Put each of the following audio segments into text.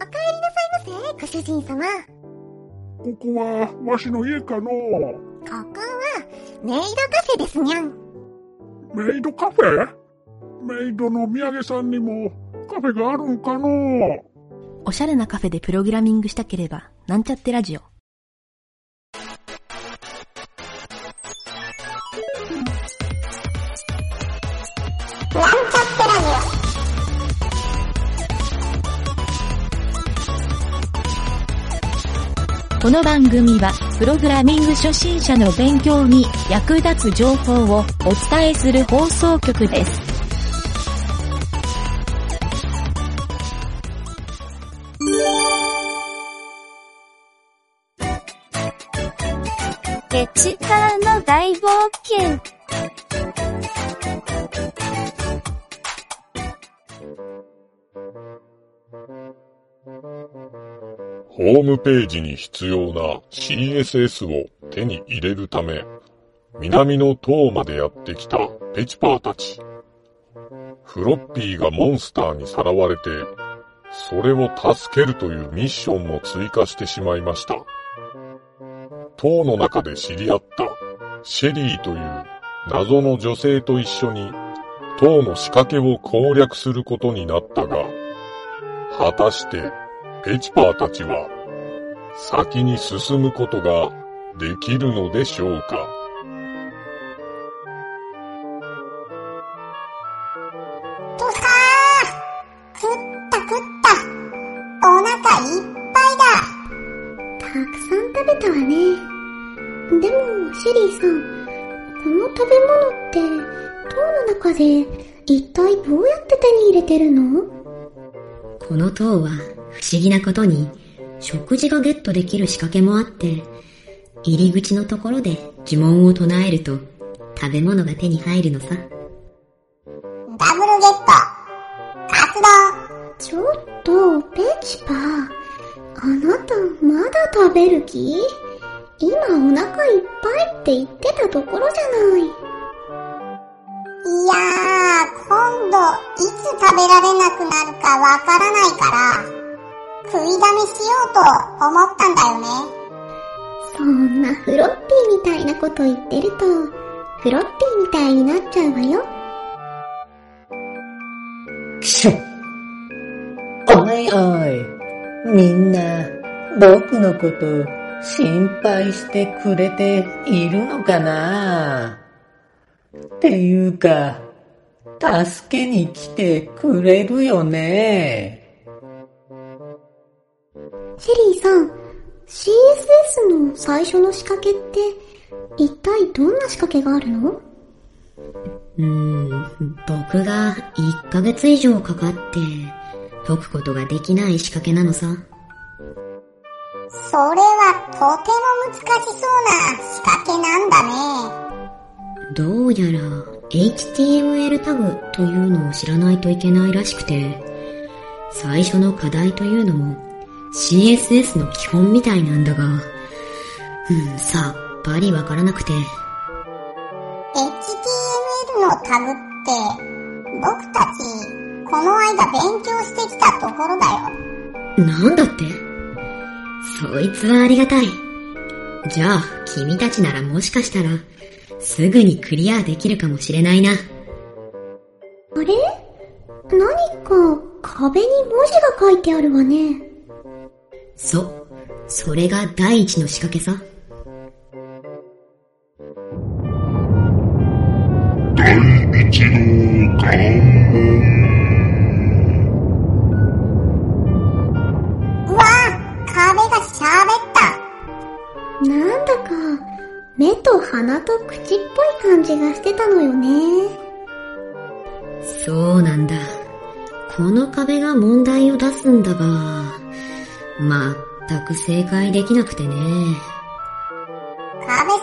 お帰りなさいませ、ご主人様。ここは、わしの家かのここは、メイドカフェですにゃん。メイドカフェ？メイドの土産さんにもカフェがあるんかのおしゃれなカフェでプログラミングしたければ、なんちゃってラジオ。この番組は、プログラミング初心者の勉強に役立つ情報をお伝えする放送局です。エチカーの大冒険。ホームページに必要な CSS を手に入れるため、南の塔までやってきたペチパーたち。フロッピーがモンスターにさらわれて、それを助けるというミッションも追加してしまいました。塔の中で知り合ったシェリーという謎の女性と一緒に塔の仕掛けを攻略することになったが、果たしてペチパーたちは先に進むことができるのでしょうか？とさー食った食った。お腹いっぱいだ。たくさん食べたわね。でも、シェリーさん、この食べ物って、塔の中で一体どうやって手に入れてるの？この塔は不思議なことに食事がゲットできる仕掛けもあって、入り口のところで呪文を唱えると食べ物が手に入るのさ。ダブルゲット活動ちょっと、ペチパ。あなた、まだ食べる気？今お腹いっぱいって言ってたところじゃない。いやー、今度、いつ食べられなくなるかわからないから、食いだめしようと思ったんだよね。そんなフロッピーみたいなこと言ってると、フロッピーみたいになっちゃうわよ。くしょおいおい、みんな、僕のこと心配してくれているのかな？っていうか、助けに来てくれるよね？シェリーさん、CSS の最初の仕掛けって、一体どんな仕掛けがあるの？うーん、僕が1ヶ月以上かかって解くことができない仕掛けなのさ。それはとても難しそうな仕掛けなんだね。どうやら HTML タグというのを知らないといけないらしくて、最初の課題というのも CSS の基本みたいなんだが、うん、さっぱりわからなくて、HTML のタグって、僕たち、この間勉強してきたところだよ。なんだって？そいつはありがたい。じゃあ、君たちならもしかしたら、すぐにクリアできるかもしれないな。あれ？何か壁に文字が書いてあるわね。そう。それが第一の仕掛けさ。第一の関門。うわぁ、壁が喋った。なんだか、目と鼻と口っぽい感じがしてたのよね。そうなんだ。この壁が問題を出すんだが、まったく正解できなくてね。壁さ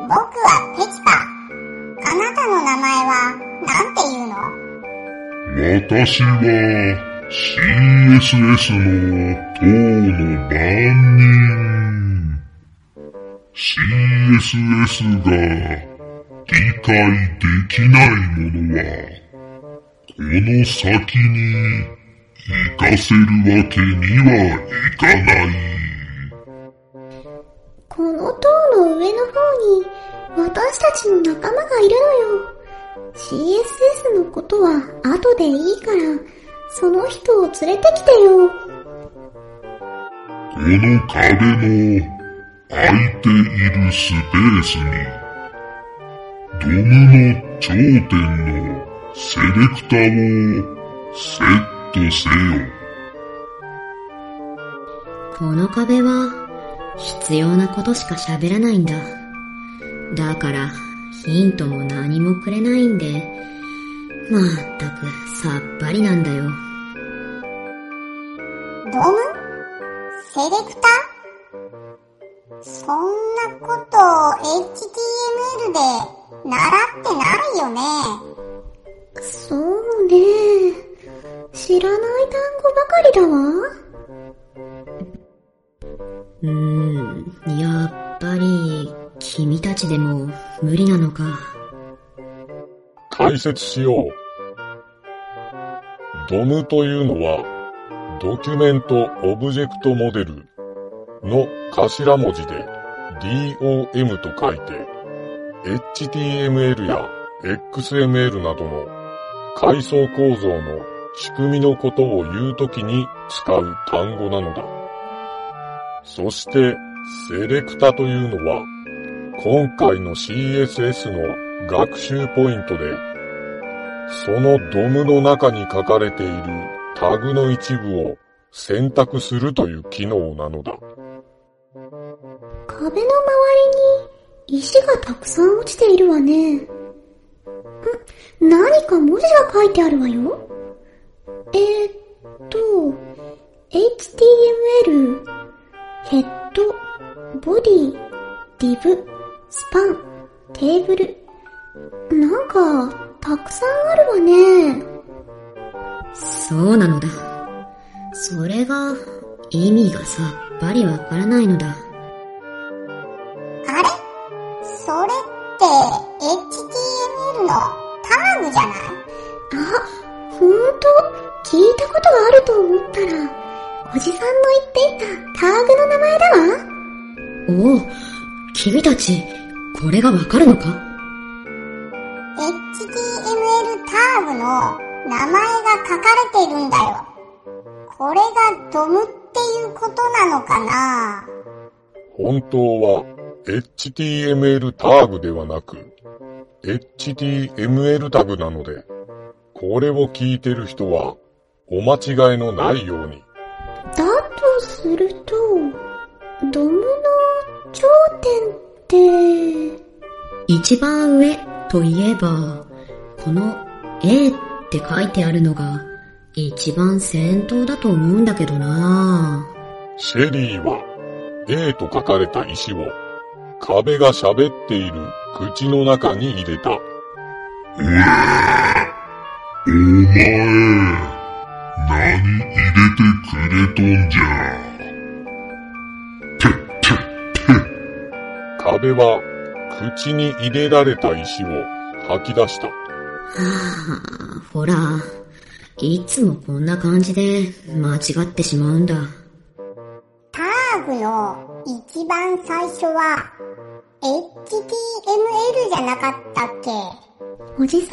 ん、僕はペチパ。あなたの名前は、なんて言うの？私は CSS の塔の番人。CSS が理解できないものは、この先に行かせるわけにはいかない。この塔の上の方に私たちの仲間がいるのよ。CSS のことは後でいいから、その人を連れてきてよ。この壁の空いているスペースに、ドムの頂点のセレクタをセットせよ。この壁は必要なことしか喋らないんだ。だからヒントも何もくれないんで、まったくさっぱりなんだよ。ドムセレクタそんなこと HTML で習ってないよね。そうね。りだわ。うーん、やっぱり君たちでも無理なのか。解説しよう。ドムというのは、ドキュメントオブジェクトモデルの頭文字で DOM と書いて、HTML や XML などの階層構造の仕組みのことを言うときに使う単語なのだ。そして、セレクタというのは、今回の CSS の学習ポイントで、そのドムの中に書かれているタグの一部を選択するという機能なのだ。壁の周りに石がたくさん落ちているわね。ん？何か文字が書いてあるわよ。えー、っと、HTML、ヘッド、ボディ、div、スパン、テーブル。なんか、たくさんあるわね。そうなのだ。それが意味がさっぱりわからないのだ。聞いたことがあると思ったら、おじさんの言っていたタグの名前だわ。おお、君たち、これがわかるのか？HTML タグの名前が書かれているんだよ。これがドムっていうことなのかな？本当は HTML タグではなく HTML タグなので、これを聞いてる人はお間違いのないように。だとすると、ドムの頂点って、一番上といえば、この A って書いてあるのが一番先頭だと思うんだけどなシェリーは A と書かれた石を壁が喋っている口の中に入れた。お前、何入れてくれとんじゃ。てってって。壁は口に入れられた石を吐き出した。はあ、ほら、いつもこんな感じで間違ってしまうんだ。タグの一番最初は HTML じゃなかったっけ？おじさん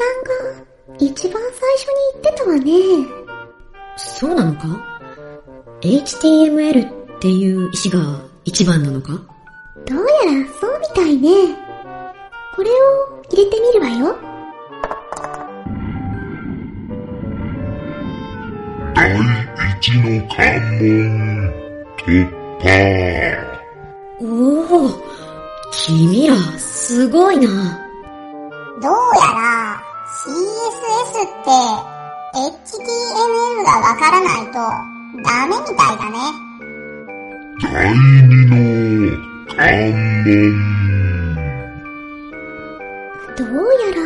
が一番最初に言ってたわね。そうなのか ?HTML っていう石が一番なのか？どうやらそうみたいね。これを入れてみるわよ。第一の関門、突破。おお、君らすごいな。どうやら CSS って HTML がわからないとダメみたいだね。第二の関門。どうやら、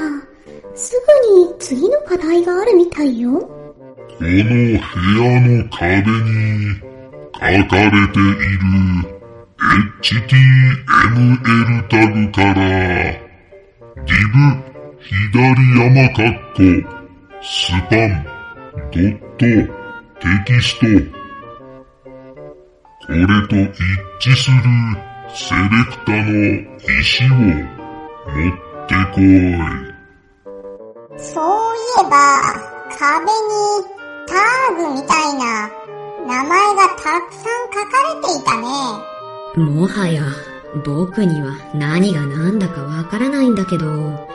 すぐに次の課題があるみたいよ。この部屋の壁に書かれている HTML タグから、div 左山括弧スパンドットテキスト。これと一致するセレクタの石を持ってこい。そういえば、壁にターグみたいな名前がたくさん書かれていたね。もはや、僕には何が何だかわからないんだけど、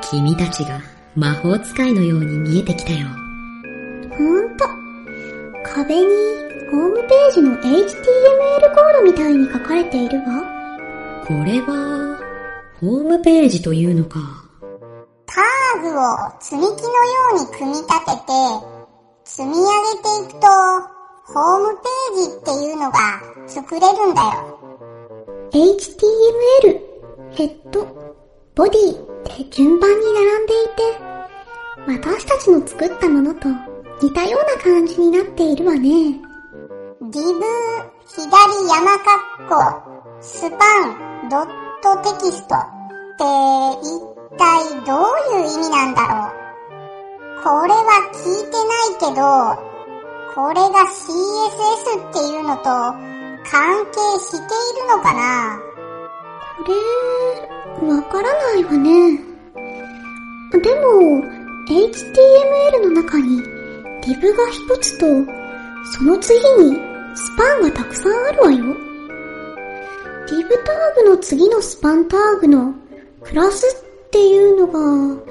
君たちが魔法使いのように見えてきたよ。ほんと。壁にホームページの HTML コードみたいに書かれているわ。これは、ホームページというのか。ターグを積み木のように組み立てて、積み上げていくと、ホームページっていうのが作れるんだよ。HTML、ヘッド、ボディって順番に並んでいて、私たちの作ったものと似たような感じになっているわね。リブ、左山括弧、スパン、ドットテキストって一体どういう意味なんだろう。これは聞いてないけど、これが CSS っていうのと関係しているのかなこれ、わからないわね。でも、HTML の中に div が一つと、その次にスパンがたくさんあるわよ。div ターグの次のスパンターグのクラスっていうのが、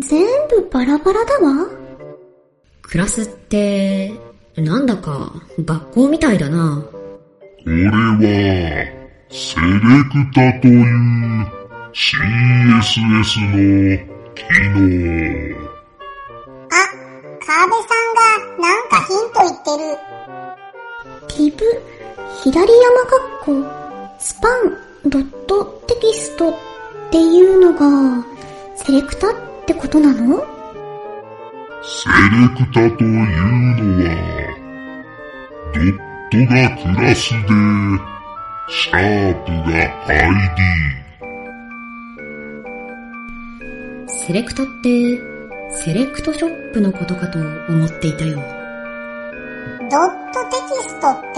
全部バラバラだわ。クラスって、なんだか学校みたいだな。これは、セレクタという CSS の機能。あ、川辺さんがなんかヒント言ってる。div 左山括弧スパンドットテキストっていうのがセレクタってことなの？セレクタというのは、ドットがクラスで、シャープが ID。セレクタって、セレクトショップのことかと思っていたよ。ドットテキストって、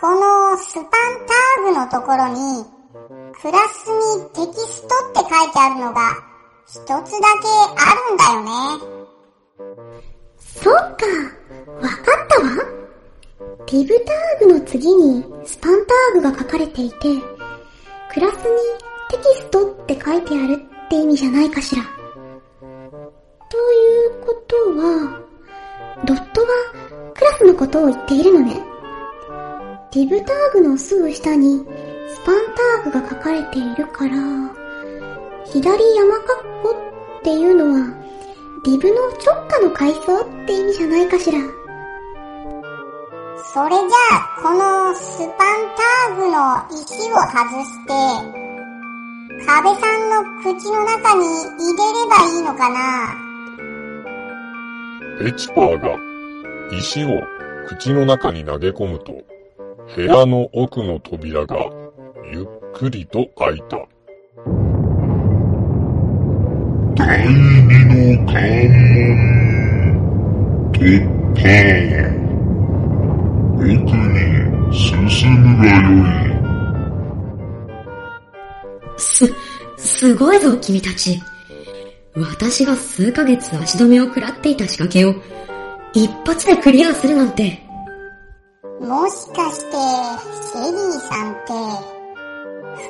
このスパンターグのところに、クラスにテキストって書いてあるのが、一つだけあるんだよね。そうか、わかったわ。div ターグの次にスパンターグが書かれていて、クラスにテキストって書いてあるってって意味じゃないかしら。ということは、ドットはクラスのことを言っているのね。div ターグのすぐ下にスパンターグが書かれているから、左山括弧っていうのは、リブの直下の階層って意味じゃないかしら。それじゃあ、このスパンターグの石を外して、壁さんの口の中に入れればいいのかな？ペチパーが石を口の中に投げ込むと、部屋の奥の扉がゆっくりと開いた。第二の関門、突破。奥に進むがよい。す、すごいぞ、君たち。私が数ヶ月足止めを食らっていた仕掛けを、一発でクリアするなんて。もしかして、シェリーさんって、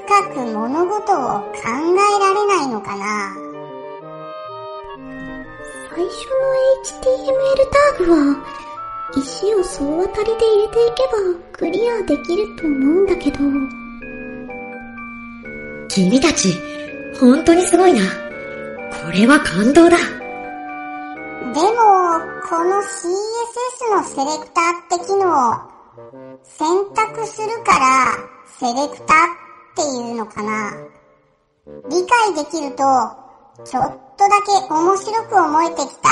深く物事を考えられないのかな？最初の HTML タグは、石を総当たりで入れていけばクリアできると思うんだけど、君たち、本当にすごいな。これは感動だ。でも、この CSS のセレクターって機能、選択するから、セレクターっていうのかな理解できると、ちょっとだけ面白く思えてきた。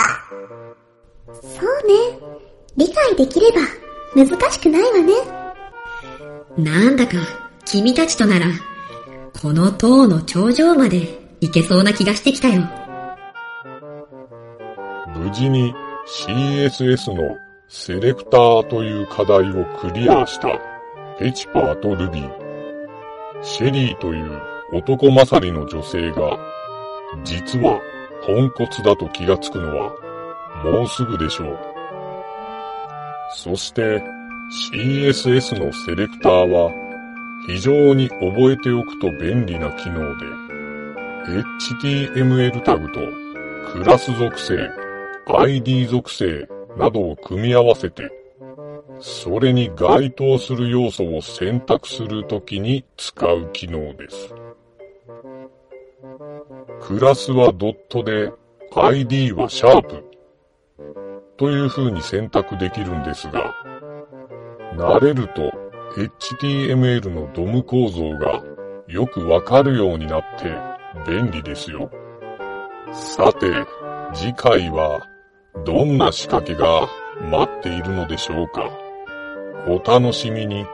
そうね。理解できれば難しくないわね。なんだか、君たちとなら、この塔の頂上まで行けそうな気がしてきたよ。無事に CSS のセレクターという課題をクリアしたペチパーとルビー。シェリーという男勝りの女性が、実はポンコツだと気がつくのは、もうすぐでしょう。そして CSS のセレクターは、非常に覚えておくと便利な機能で、HTML タグとクラス属性、ID 属性などを組み合わせて、それに該当する要素を選択するときに使う機能です。クラスはドットで ID はシャープという風に選択できるんですが、慣れると HTML のドム構造がよくわかるようになって便利ですよ。さて、次回はどんな仕掛けが待っているのでしょうか？お楽しみに。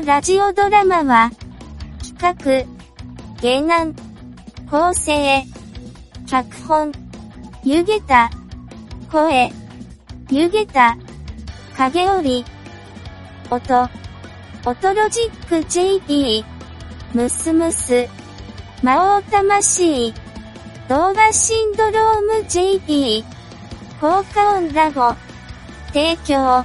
のラジオドラマは、企画、原案、構成、脚本、湯げた、声、湯げた、影織、音、音ロジック JP、ムスムス、魔王魂、動画シンドローム JP、効果音ラボ、提供、